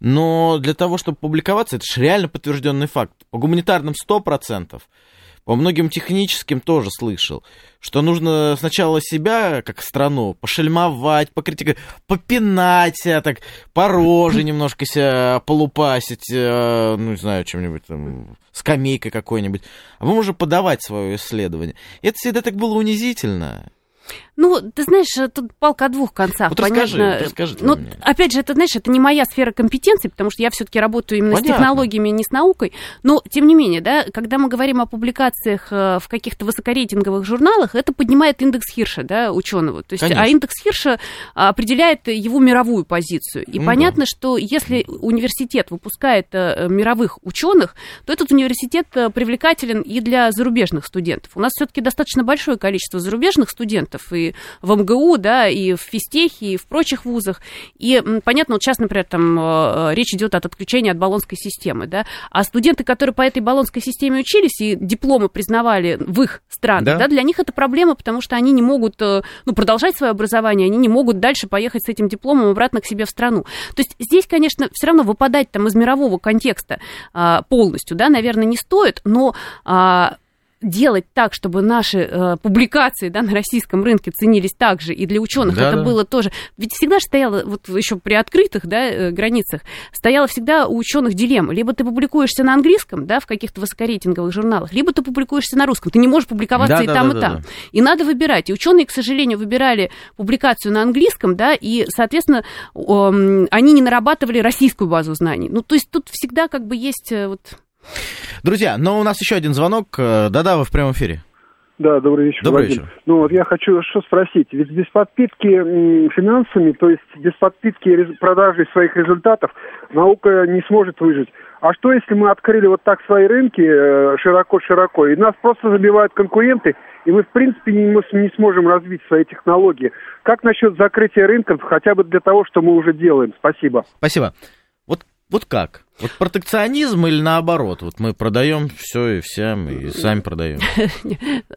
Но для того, чтобы публиковаться, это же реально подтвержденный факт. По гуманитарным 100%. По многим техническим тоже слышал, что нужно сначала себя, как страну, пошельмовать, покритиковать, попинать себя так, по роже немножко себя полупасить, э, ну, не знаю, чем-нибудь там, скамейкой какой-нибудь, а потом уже подавать свое исследование. И это всегда так было унизительно. Ну, ты знаешь, тут палка о двух концах. Вот понятно. расскажи, расскажи ну, мне. опять же, это, знаешь, это не моя сфера компетенции, потому что я все-таки работаю именно понятно. с технологиями, не с наукой. Но, тем не менее, да, когда мы говорим о публикациях э, в каких-то высокорейтинговых журналах, это поднимает индекс Хирша, да, ученого. То есть, а Конечно. а индекс Хирша определяет его мировую позицию. И ну, понятно, да. что если университет выпускает э, мировых ученых, то этот университет э, привлекателен и для зарубежных студентов. У нас все-таки достаточно большое количество зарубежных студентов, и в МГУ, да, и в физтехе, и в прочих вузах. И понятно, вот сейчас, например, там э, речь идет от отключения от баллонской системы, да, а студенты, которые по этой баллонской системе учились и дипломы признавали в их странах, да. да, для них это проблема, потому что они не могут, э, ну, продолжать свое образование, они не могут дальше поехать с этим дипломом обратно к себе в страну. То есть здесь, конечно, все равно выпадать там из мирового контекста а, полностью, да, наверное, не стоит, но а, делать так, чтобы наши э, публикации да, на российском рынке ценились так же, и для ученых да, это да. было тоже. Ведь всегда стояло, вот еще при открытых да, э, границах, стояла всегда у ученых дилемма. Либо ты публикуешься на английском, да, в каких-то высокорейтинговых журналах, либо ты публикуешься на русском. Ты не можешь публиковаться да, и да, там, да, и там. Да. И надо выбирать. И ученые, к сожалению, выбирали публикацию на английском, да, и, соответственно, э, они не нарабатывали российскую базу знаний. Ну, то есть тут всегда как бы есть э, вот Друзья, но у нас еще один звонок. Э, да-да, вы в прямом эфире. Да, добрый вечер, Добрый Владимир. вечер. Ну вот я хочу что спросить. Ведь без подпитки финансами, то есть без подпитки продажи своих результатов, наука не сможет выжить. А что если мы открыли вот так свои рынки широко-широко, э, и нас просто забивают конкуренты, и мы в принципе не, не сможем развить свои технологии? Как насчет закрытия рынков, хотя бы для того, что мы уже делаем? Спасибо. Спасибо. Вот, вот как? Вот протекционизм или наоборот? Вот мы продаем все и всем, и сами продаем.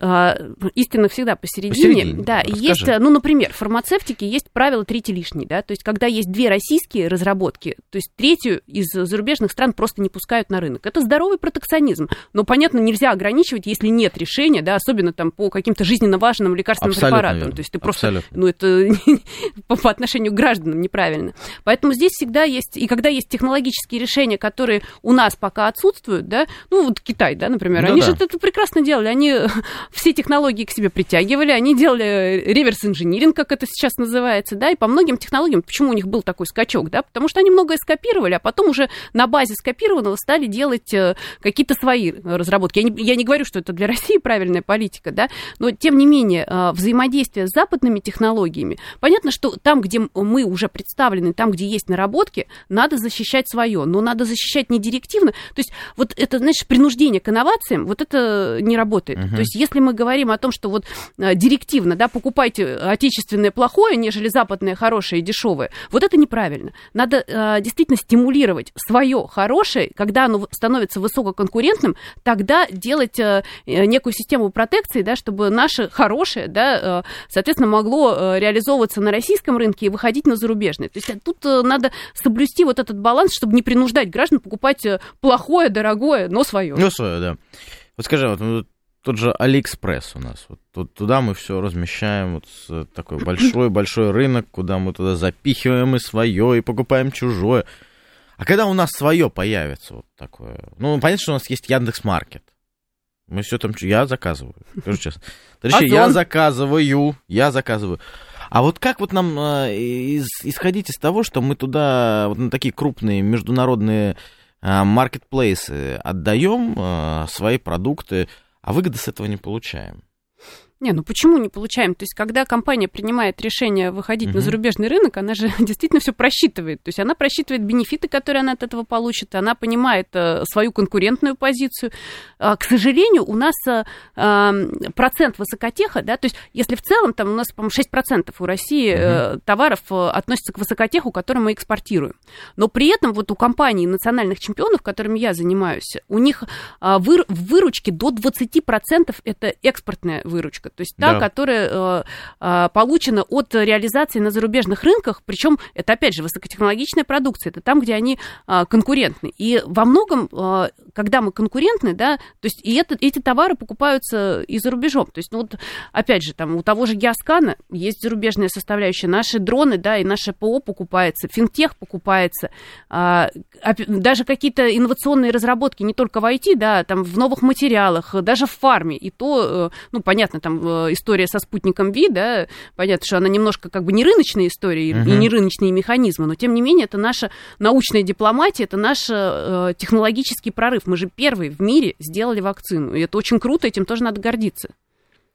А, истина всегда посередине. Да, есть, ну, например, в фармацевтике есть правило третий лишний, да, то есть когда есть две российские разработки, то есть третью из зарубежных стран просто не пускают на рынок. Это здоровый протекционизм. Но, понятно, нельзя ограничивать, если нет решения, да, особенно там по каким-то жизненно важным лекарственным препаратам. То есть ты просто, ну, это по отношению к гражданам неправильно. Поэтому здесь всегда есть, и когда есть технологические решения, решения, которые у нас пока отсутствуют, да, ну вот Китай, да, например, ну, они да. же это прекрасно делали, они все технологии к себе притягивали, они делали реверс-инжиниринг, как это сейчас называется, да, и по многим технологиям, почему у них был такой скачок, да, потому что они многое скопировали, а потом уже на базе скопированного стали делать э, какие-то свои разработки. Я не, я не говорю, что это для России правильная политика, да, но тем не менее э, взаимодействие с западными технологиями, понятно, что там, где мы уже представлены, там, где есть наработки, надо защищать свое, но надо надо защищать не директивно. То есть вот это, знаешь, принуждение к инновациям, вот это не работает. Uh-huh. То есть если мы говорим о том, что вот а, директивно, да, покупайте отечественное плохое, нежели западное хорошее и дешевое, вот это неправильно. Надо а, действительно стимулировать свое хорошее, когда оно становится высококонкурентным, тогда делать а, некую систему протекции, да, чтобы наше хорошее, да, соответственно, могло реализовываться на российском рынке и выходить на зарубежный. То есть тут надо соблюсти вот этот баланс, чтобы не принуждать граждан покупать э, плохое, дорогое, но свое. Ну, свое, да. Вот скажи, вот ну, тот же Алиэкспресс у нас. Вот тут, туда мы все размещаем, вот такой большой-большой рынок, куда мы туда запихиваем и свое, и покупаем чужое. А когда у нас свое появится вот такое? Ну, понятно, что у нас есть Яндекс Маркет. Мы все там... Я заказываю, скажу честно. Товарищи, я заказываю, я заказываю. А вот как вот нам из, исходить из того, что мы туда вот на такие крупные международные э, маркетплейсы отдаем э, свои продукты, а выгоды с этого не получаем? Не, ну почему не получаем? То есть, когда компания принимает решение выходить uh-huh. на зарубежный рынок, она же действительно все просчитывает. То есть, она просчитывает бенефиты, которые она от этого получит, она понимает э, свою конкурентную позицию. А, к сожалению, у нас э, процент высокотеха, да, то есть, если в целом там у нас, по-моему, 6% у России uh-huh. товаров э, относятся к высокотеху, который мы экспортируем. Но при этом вот у компаний национальных чемпионов, которыми я занимаюсь, у них э, выр- выручки до 20% это экспортная выручка то есть та, да. которая э, э, получена от реализации на зарубежных рынках, причем это, опять же, высокотехнологичная продукция, это там, где они э, конкурентны. И во многом, э, когда мы конкурентны, да, то есть и это, эти товары покупаются и за рубежом. То есть, ну вот, опять же, там у того же Геоскана есть зарубежная составляющая, наши дроны, да, и наше ПО покупается, финтех покупается, э, даже какие-то инновационные разработки не только в IT, да, там в новых материалах, даже в фарме, и то, э, ну, понятно, там история со спутником Ви, да, понятно, что она немножко как бы не рыночная история uh-huh. и не рыночные механизмы, но тем не менее это наша научная дипломатия, это наш э, технологический прорыв. Мы же первые в мире сделали вакцину, и это очень круто, этим тоже надо гордиться.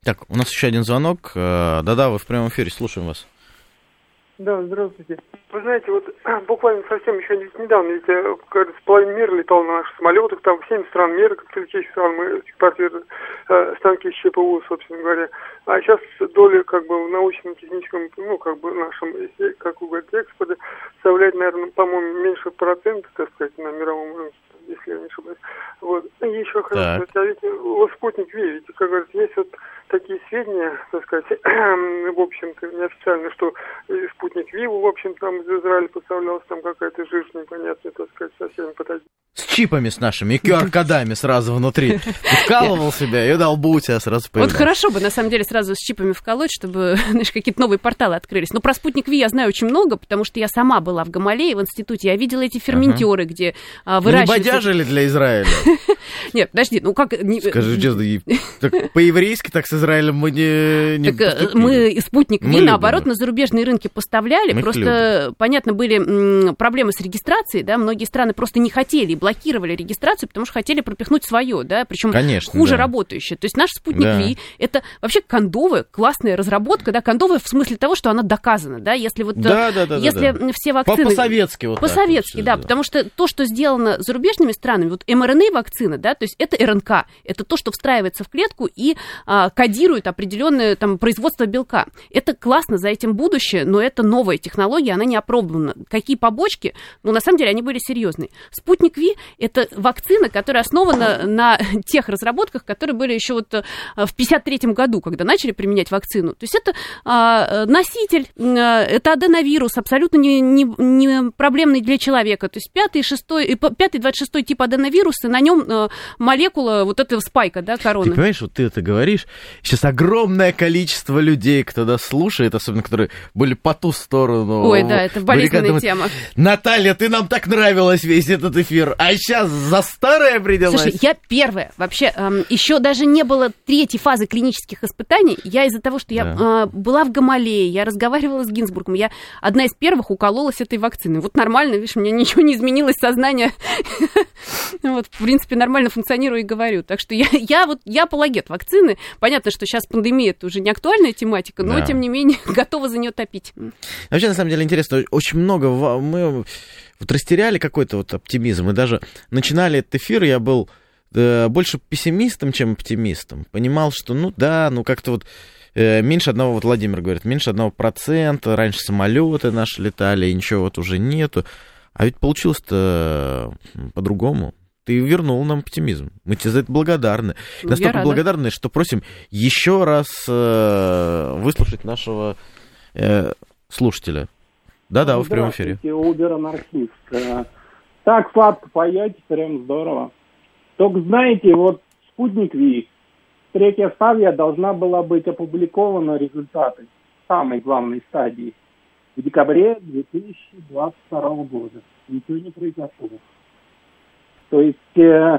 Так, у нас еще один звонок. Э, да-да, вы в прямом эфире, слушаем вас. Да, здравствуйте. Вы знаете, вот буквально совсем еще недавно, ведь, э, кажется, половина мира летал на наших самолетах, там 7 стран мира, как политических стран, мы экспортировали э, станки из ЧПУ, собственно говоря. А сейчас доля, как бы, в научно-техническом, ну, как бы, нашем, как вы говорите, экспорте составляет, наверное, по-моему, меньше процента, так сказать, на мировом рынке если я не ошибаюсь. Вот. И еще хочу сказать, а ведь вот спутник Ви, ведь, как говорится, есть вот такие сведения, так сказать, в общем-то, неофициально, что спутник Ви, в общем, там из Израиля поставлялся, там какая-то жижа непонятная, так сказать, совсем подойдет. С чипами с нашими и QR-кодами сразу внутри. Вкалывал себя и дал у тебя сразу появлялся. Вот хорошо бы, на самом деле, сразу с чипами вколоть, чтобы, знаешь, какие-то новые порталы открылись. Но про спутник Ви я знаю очень много, потому что я сама была в Гамалее, в институте, я видела эти ферментеры, ага. где а, выращиваются... Ну, не бодяжили для Израиля? Нет, подожди, ну как... Скажи честно, по-еврейски так Израилем мы не... не так, э, мы спутник мы Ви, наоборот, на зарубежные рынки поставляли. Мы просто, понятно, были проблемы с регистрацией, да, многие страны просто не хотели, блокировали регистрацию, потому что хотели пропихнуть свое, да, причем хуже да. работающее. То есть наш спутник да. Ви это вообще кондовая, классная разработка, да, кондовая в смысле того, что она доказана, да, если вот... Да, да, да, если да, да. все вакцины... По-советски вот По-советски, да, потому что то, что сделано зарубежными странами, вот МРНА-вакцина, да, то есть это РНК, это то, что встраивается в клетку и а, кодирует определенное там производство белка. Это классно, за этим будущее, но это новая технология, она не опробована. Какие побочки? Ну, на самом деле, они были серьезные. Спутник Ви – это вакцина, которая основана на тех разработках, которые были еще вот э, в 53 году, когда начали применять вакцину. То есть это а, носитель, а, это аденовирус, абсолютно не, не, не проблемный для человека. То есть пятый, шестой, пятый, двадцать шестой тип аденовируса, на нем а, молекула вот этого спайка, да, короны. Ты понимаешь, вот ты это говоришь, сейчас огромное количество людей, кто нас слушает, особенно которые были по ту сторону. Ой, да, это болезненная думают, тема. Наталья, ты нам так нравилась весь этот эфир, а сейчас за старое принялась. Слушай, я первая. Вообще, эм, еще даже не было третьей фазы клинических испытаний. Я из-за того, что я да. э, была в Гамалее, я разговаривала с Гинзбургом, я одна из первых укололась этой вакциной. Вот нормально, видишь, у меня ничего не изменилось, сознание. Вот, в принципе, нормально функционирую и говорю. Так что я, я вот, я апологет вакцины. Понятно, что сейчас пандемия, это уже не актуальная тематика, но, тем не менее, готова за нее топить. Вообще, на самом деле, интересно, очень много мы вот растеряли какой-то вот оптимизм. И даже начинали этот эфир, я был э, больше пессимистом, чем оптимистом. Понимал, что ну да, ну как-то вот э, меньше одного, вот Владимир говорит, меньше одного процента, раньше самолеты наши летали, и ничего вот уже нету. А ведь получилось-то по-другому. Ты вернул нам оптимизм. Мы тебе за это благодарны. Ну, Настолько благодарны, что просим еще раз э, выслушать нашего э, слушателя. Да-да, вы в прямом эфире. Убер анархист. Э, так сладко поете, прям здорово. Только знаете, вот спутник Ви, третья стадия должна была быть опубликована результаты самой главной стадии в декабре 2022 года. Ничего не произошло. То есть э,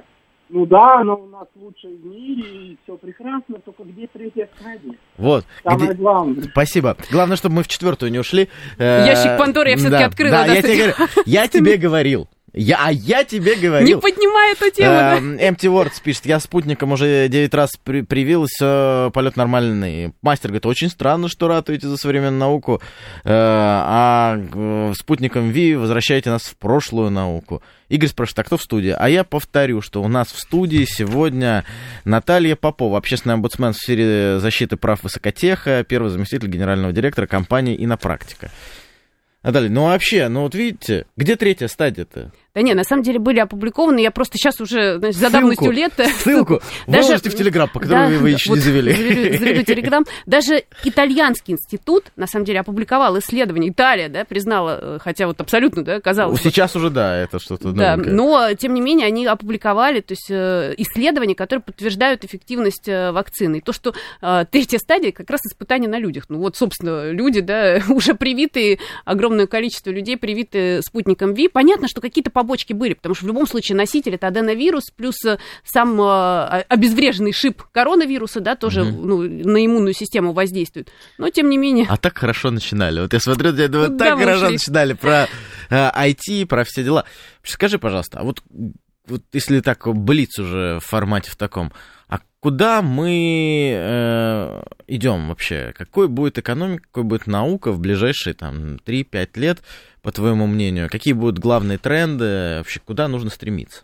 ну да, оно у нас лучшее в мире, и все прекрасно, только где третья стадия? Вот. Самое где- главное. Спасибо. Главное, чтобы мы в четвертую не ушли. Э, Ящик Пандоры я всё-таки да, открыла, Да, да, я, тебе я тебе говорил. Я, а я тебе Не говорил. поднимай эту тему, да? Эм, Words пишет, я спутником уже 9 раз при- привился, полет нормальный. Мастер говорит, очень странно, что ратуете за современную науку, э, а э, спутником Ви возвращаете нас в прошлую науку. Игорь спрашивает, а кто в студии? А я повторю, что у нас в студии сегодня Наталья Попова, общественный омбудсмен в сфере защиты прав высокотеха, первый заместитель генерального директора компании «Инопрактика». Наталья, ну вообще, ну вот видите, где третья стадия-то? Да не, на самом деле были опубликованы, я просто сейчас уже значит, за давностью лет... э, ссылку выложите в Телеграм, по которому Да, вы еще вот не завели. заведу- заведу Телеграм. Даже итальянский институт, на самом деле, опубликовал исследование. Италия, да, признала, э, хотя вот абсолютно, да, казалось Сейчас уже, да, это что-то Да, новенькое. но тем не менее они опубликовали, то есть э, исследования, которые подтверждают эффективность вакцины. И то, что третья стадия как раз испытание на людях. Ну вот, собственно, люди, да, уже привитые, огромное количество людей привиты спутником ВИ. Понятно, что какие-то побочки были, потому что в любом случае носитель это аденовирус плюс э, сам э, обезвреженный шип коронавируса, да, тоже ну, на иммунную систему воздействует. Но тем не менее. А так хорошо начинали. Вот я смотрю, я думаю, Куда так хорошо начинали про э, IT, про все дела. Скажи, пожалуйста, а вот, вот если так блиц уже в формате в таком, а куда мы э, идем вообще? Какой будет экономика, какой будет наука в ближайшие там 3-5 лет, по твоему мнению? Какие будут главные тренды? Вообще, куда нужно стремиться?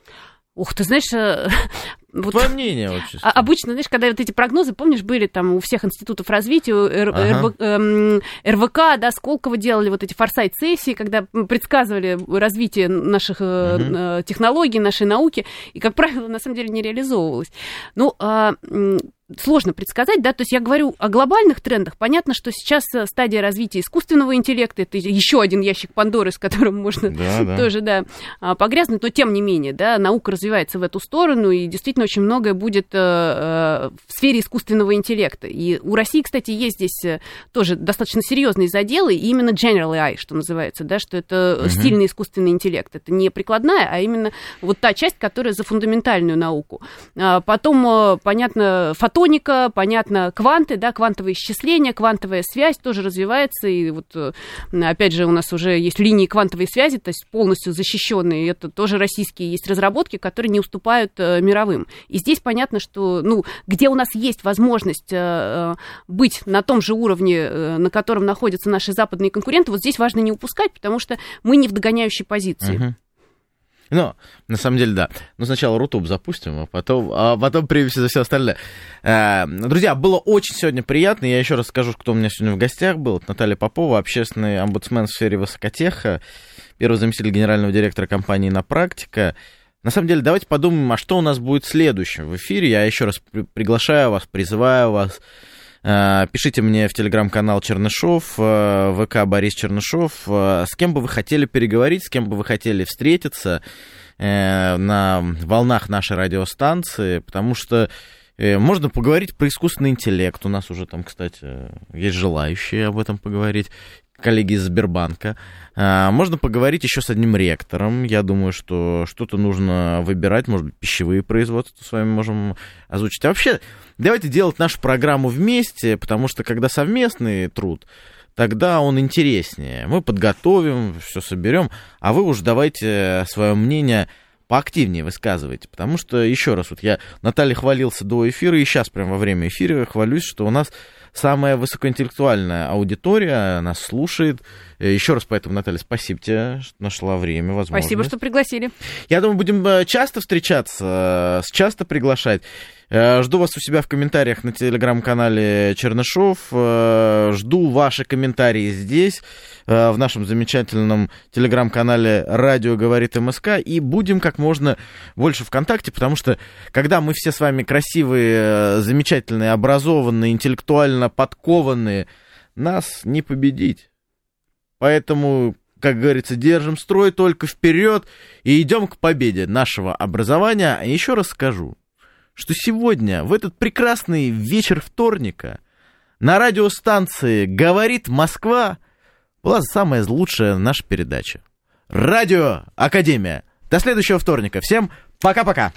Ух, ты знаешь, вот Твое мнение вообще. А- обычно, знаешь, когда вот эти прогнозы, помнишь, были там у всех институтов развития, Р- Ага. РВ- эм, РВК, да, Сколково делали вот эти форсайт-сессии, когда предсказывали развитие наших э, э, технологий, нашей науки, и, как правило, на самом деле не реализовывалось. Ну, м, сложно предсказать, да, то есть я говорю о глобальных трендах. Понятно, что сейчас э, стадия развития искусственного интеллекта, это еще один ящик Пандоры, с которым можно Да, да. тоже, да, а, погрязнуть, но тем не менее, да, наука развивается в эту сторону, и действительно очень многое будет э, э, в сфере искусственного интеллекта. И у России, кстати, есть здесь тоже достаточно серьезные заделы, и именно General AI, что называется, да, что это Мгм. стильный искусственный интеллект. Это не прикладная, а именно вот та часть, которая за фундаментальную науку. А, Потом, понятно, фотоника, понятно, кванты, да, квантовые исчисления, квантовая связь тоже развивается, и вот, э, опять же, у нас уже есть линии квантовой связи, то есть полностью защищенные, это тоже российские есть разработки, которые не уступают э, мировым. И здесь понятно, что, ну, где у нас есть возможность э, быть на том же уровне, на котором находятся наши западные конкуренты, вот здесь важно не упускать, потому что мы не в догоняющей позиции. Мгм. Ну, на самом деле, да. Ну, сначала Рутуб запустим, а потом, а потом примемся за все остальное. Э, Друзья, было очень сегодня приятно. Я еще раз скажу, кто у меня сегодня в гостях был. Это Наталья Попова, общественный омбудсмен в сфере высокотеха, первый заместитель генерального директора компании «На практика». На самом деле, давайте подумаем, а что у нас будет следующим в эфире. Я еще раз при- приглашаю вас, призываю вас Пишите мне в телеграм-канал Чернышов, э, ВК Борис Чернышов, э, с кем бы вы хотели переговорить, с кем бы вы хотели встретиться э, на волнах нашей радиостанции, потому что э, можно поговорить про искусственный интеллект. У нас уже там, кстати, есть желающие об этом поговорить, коллеги из Сбербанка. А, Можно поговорить еще с одним ректором. Я думаю, что что-то нужно выбирать, может быть, пищевые производства с вами можем озвучить. А вообще, давайте делать нашу программу вместе, потому что когда совместный труд, тогда он интереснее. Мы подготовим, все соберем, а вы уж давайте свое мнение поактивнее высказывайте, потому что, еще раз, вот я Наталья хвалился до эфира, и сейчас прямо во время эфира хвалюсь, что у нас самая высокоинтеллектуальная аудитория нас слушает. Еще раз поэтому, Наталья, спасибо тебе, что нашла время, возможность. Спасибо, что пригласили. Я думаю, будем э, часто встречаться, э, часто приглашать. Э, Жду вас у себя в комментариях на телеграм-канале Чернышов. Э, Жду ваши комментарии здесь, э, в нашем замечательном телеграм-канале «Радио говорит МСК». И будем как можно больше ВКонтакте, потому что когда мы все с вами красивые, замечательные, образованные, интеллектуально подкованные, нас не победить. Поэтому, как говорится, держим строй только вперед и идем к победе нашего образования. А еще раз скажу, что сегодня, в этот прекрасный вечер вторника, на радиостанции «Говорит Москва» была самая лучшая наша передача. Радио Академия. До следующего вторника. Всем пока-пока.